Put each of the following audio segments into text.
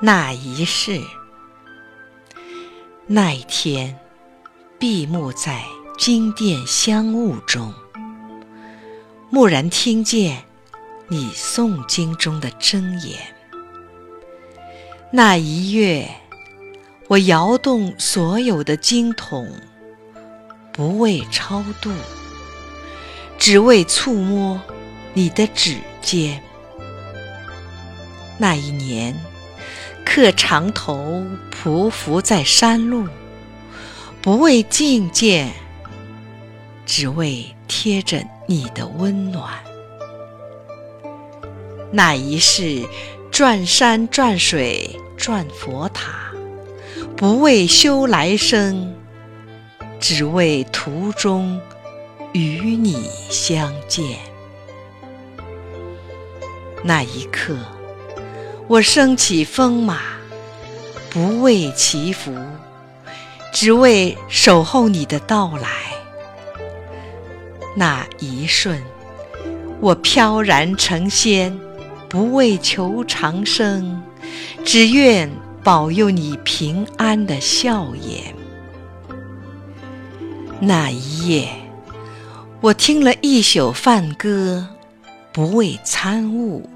那一世，那一天，闭目在金殿香雾中，蓦然听见你诵经中的真言。那一月，我摇动所有的经筒，不为超度，只为触摸你的指尖。那一年。客长头匍匐在山路，不为觐见，只为贴着你的温暖。那一世转山转水转佛塔，不为修来生，只为途中与你相见。那一刻。我升起风马，不为祈福，只为守候你的到来。那一瞬，我飘然成仙，不为求长生，只愿保佑你平安的笑颜。那一夜，我听了一宿梵歌，不为参悟。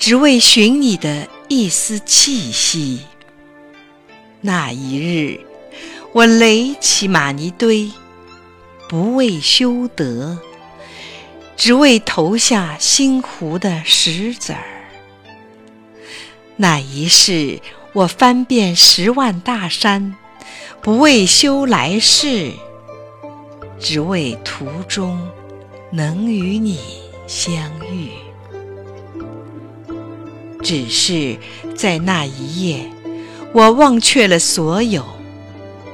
只为寻你的一丝气息。那一日，我垒起玛尼堆，不为修德，只为投下心湖的石子儿。那一世，我翻遍十万大山，不为修来世，只为途中能与你相遇。只是在那一夜，我忘却了所有，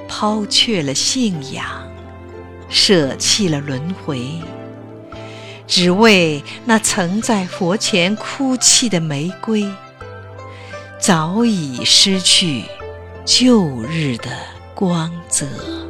抛却了信仰，舍弃了轮回，只为那曾在佛前哭泣的玫瑰，早已失去旧日的光泽。